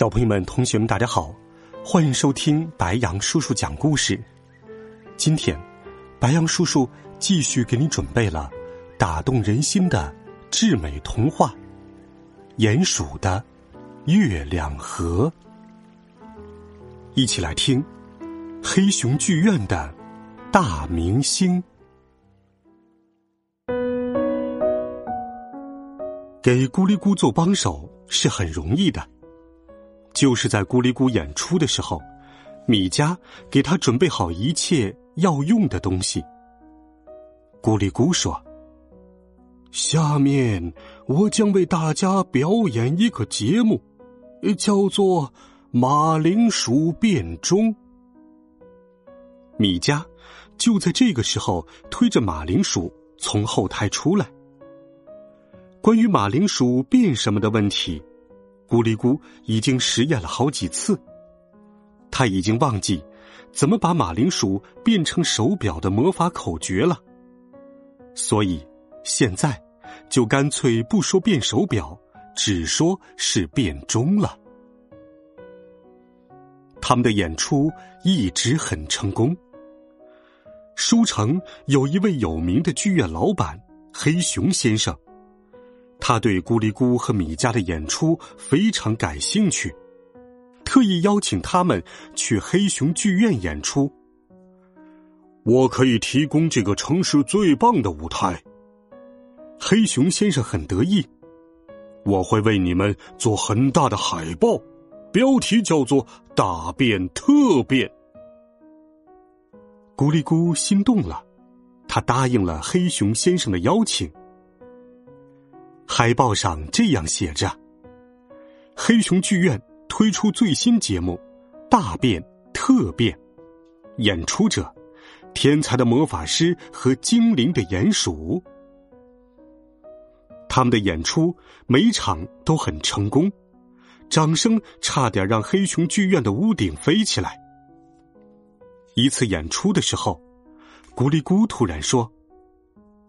小朋友们、同学们，大家好，欢迎收听白杨叔叔讲故事。今天，白杨叔叔继续给你准备了打动人心的至美童话《鼹鼠的月亮河》。一起来听黑熊剧院的大明星。给咕哩咕做帮手是很容易的。就是在咕哩咕演出的时候，米迦给他准备好一切要用的东西。咕哩咕说：“下面我将为大家表演一个节目，叫做马铃薯变钟。”米迦就在这个时候推着马铃薯从后台出来。关于马铃薯变什么的问题。咕哩咕已经实验了好几次，他已经忘记怎么把马铃薯变成手表的魔法口诀了，所以现在就干脆不说变手表，只说是变钟了。他们的演出一直很成功。书城有一位有名的剧院老板黑熊先生。他对咕哩咕和米迦的演出非常感兴趣，特意邀请他们去黑熊剧院演出。我可以提供这个城市最棒的舞台。黑熊先生很得意，我会为你们做很大的海报，标题叫做“大变特变”。咕哩咕心动了，他答应了黑熊先生的邀请。海报上这样写着：“黑熊剧院推出最新节目《大变特变》，演出者：天才的魔法师和精灵的鼹鼠。他们的演出每场都很成功，掌声差点让黑熊剧院的屋顶飞起来。一次演出的时候，咕哩咕突然说。”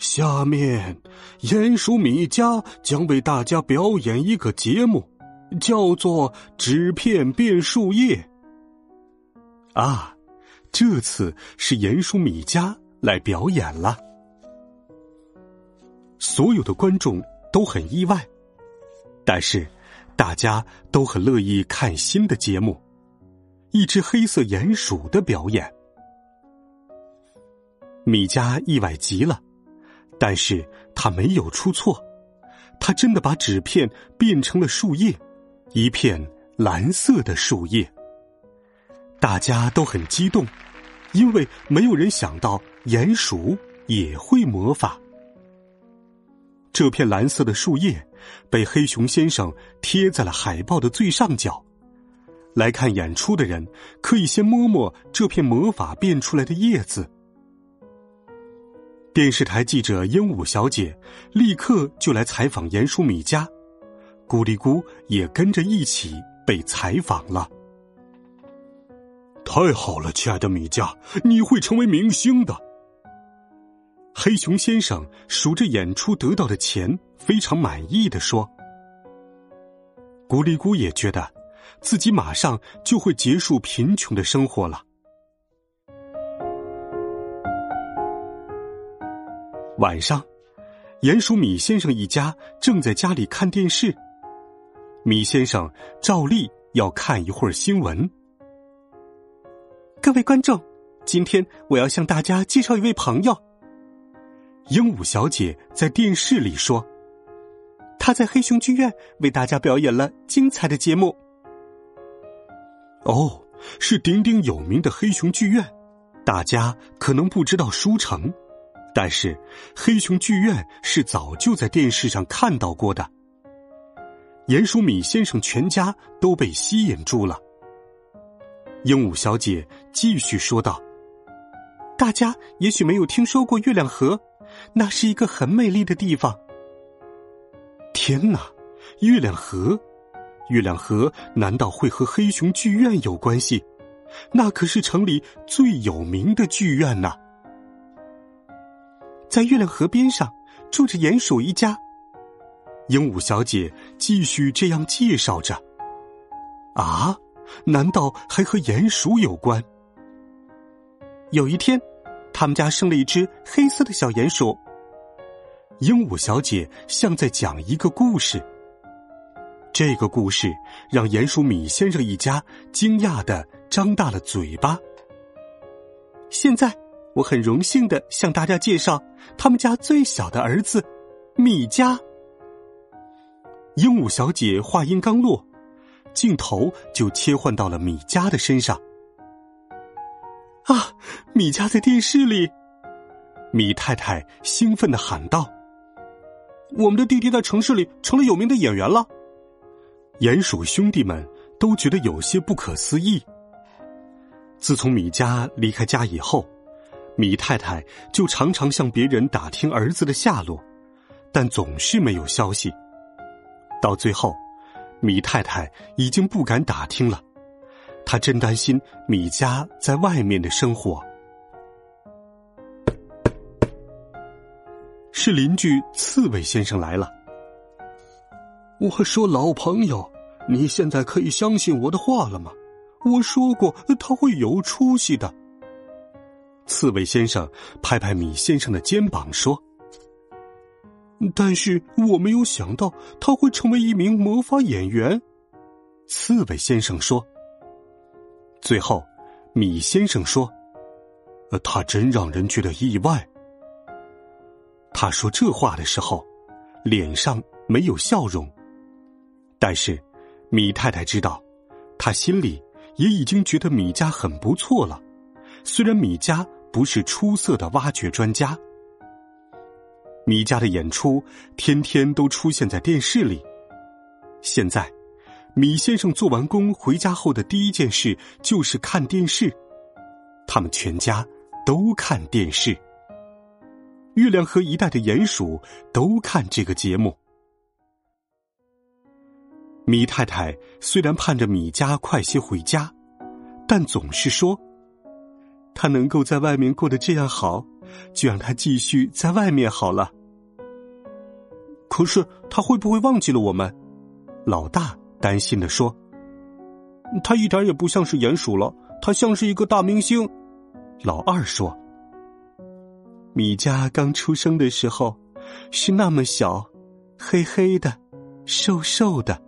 下面，鼹鼠米加将为大家表演一个节目，叫做“纸片变树叶”。啊，这次是鼹鼠米加来表演了。所有的观众都很意外，但是大家都很乐意看新的节目——一只黑色鼹鼠的表演。米迦意外极了。但是他没有出错，他真的把纸片变成了树叶，一片蓝色的树叶。大家都很激动，因为没有人想到鼹鼠也会魔法。这片蓝色的树叶被黑熊先生贴在了海报的最上角，来看演出的人可以先摸摸这片魔法变出来的叶子。电视台记者鹦鹉小姐立刻就来采访鼹鼠米家，咕哩咕也跟着一起被采访了。太好了，亲爱的米迦，你会成为明星的。黑熊先生数着演出得到的钱，非常满意的说：“咕哩咕也觉得自己马上就会结束贫穷的生活了。”晚上，鼹鼠米先生一家正在家里看电视。米先生照例要看一会儿新闻。各位观众，今天我要向大家介绍一位朋友。鹦鹉小姐在电视里说：“她在黑熊剧院为大家表演了精彩的节目。”哦，是鼎鼎有名的黑熊剧院，大家可能不知道书城。但是，黑熊剧院是早就在电视上看到过的。鼹鼠米先生全家都被吸引住了。鹦鹉小姐继续说道：“大家也许没有听说过月亮河，那是一个很美丽的地方。”天哪，月亮河！月亮河难道会和黑熊剧院有关系？那可是城里最有名的剧院呐！在月亮河边上住着鼹鼠一家。鹦鹉小姐继续这样介绍着：“啊，难道还和鼹鼠有关？”有一天，他们家生了一只黑色的小鼹鼠。鹦鹉小姐像在讲一个故事。这个故事让鼹鼠米先生一家惊讶的张大了嘴巴。现在，我很荣幸的向大家介绍他们家最小的儿子米迦。鹦鹉小姐话音刚落，镜头就切换到了米迦的身上。啊，米迦在电视里！米太太兴奋的喊道：“我们的弟弟在城市里成了有名的演员了。”鼹鼠兄弟们都觉得有些不可思议。自从米迦离开家以后，米太太就常常向别人打听儿子的下落，但总是没有消息。到最后，米太太已经不敢打听了，她真担心米家在外面的生活。是邻居刺猬先生来了。我说：“老朋友，你现在可以相信我的话了吗？我说过他会有出息的。”刺猬先生拍拍米先生的肩膀说：“但是我没有想到他会成为一名魔法演员。”刺猬先生说。最后，米先生说：“他真让人觉得意外。”他说这话的时候，脸上没有笑容。但是，米太太知道，她心里也已经觉得米家很不错了。虽然米家不是出色的挖掘专家，米家的演出天天都出现在电视里。现在，米先生做完工回家后的第一件事就是看电视。他们全家都看电视。月亮河一带的鼹鼠都看这个节目。米太太虽然盼着米家快些回家，但总是说：“他能够在外面过得这样好，就让他继续在外面好了。”可是他会不会忘记了我们？老大担心的说：“他一点也不像是鼹鼠了，他像是一个大明星。”老二说：“米家刚出生的时候是那么小，黑黑的，瘦瘦的。”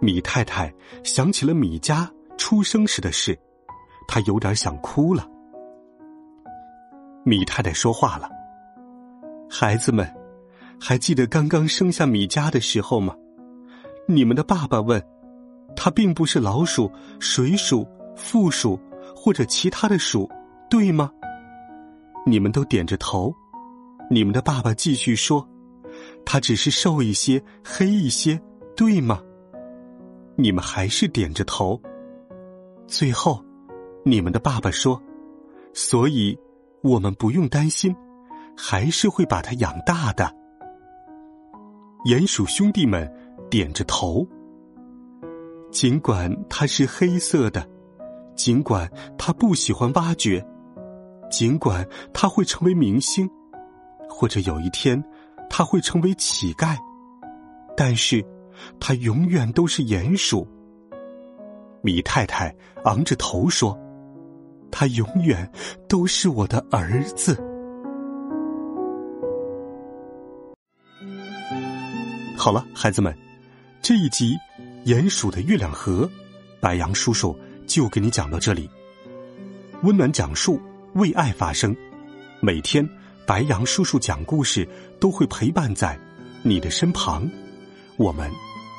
米太太想起了米家出生时的事，他有点想哭了。米太太说话了：“孩子们，还记得刚刚生下米家的时候吗？你们的爸爸问，他并不是老鼠、水鼠、负鼠或者其他的鼠，对吗？你们都点着头。你们的爸爸继续说，他只是瘦一些、黑一些，对吗？”你们还是点着头。最后，你们的爸爸说：“所以，我们不用担心，还是会把它养大的。”鼹鼠兄弟们点着头。尽管它是黑色的，尽管它不喜欢挖掘，尽管它会成为明星，或者有一天它会成为乞丐，但是。它永远都是鼹鼠。米太太昂着头说：“他永远都是我的儿子。”好了，孩子们，这一集《鼹鼠的月亮河》，白杨叔叔就给你讲到这里。温暖讲述，为爱发声。每天，白杨叔叔讲故事都会陪伴在你的身旁。我们。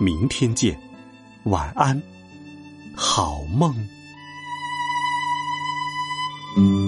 明天见，晚安，好梦。thank you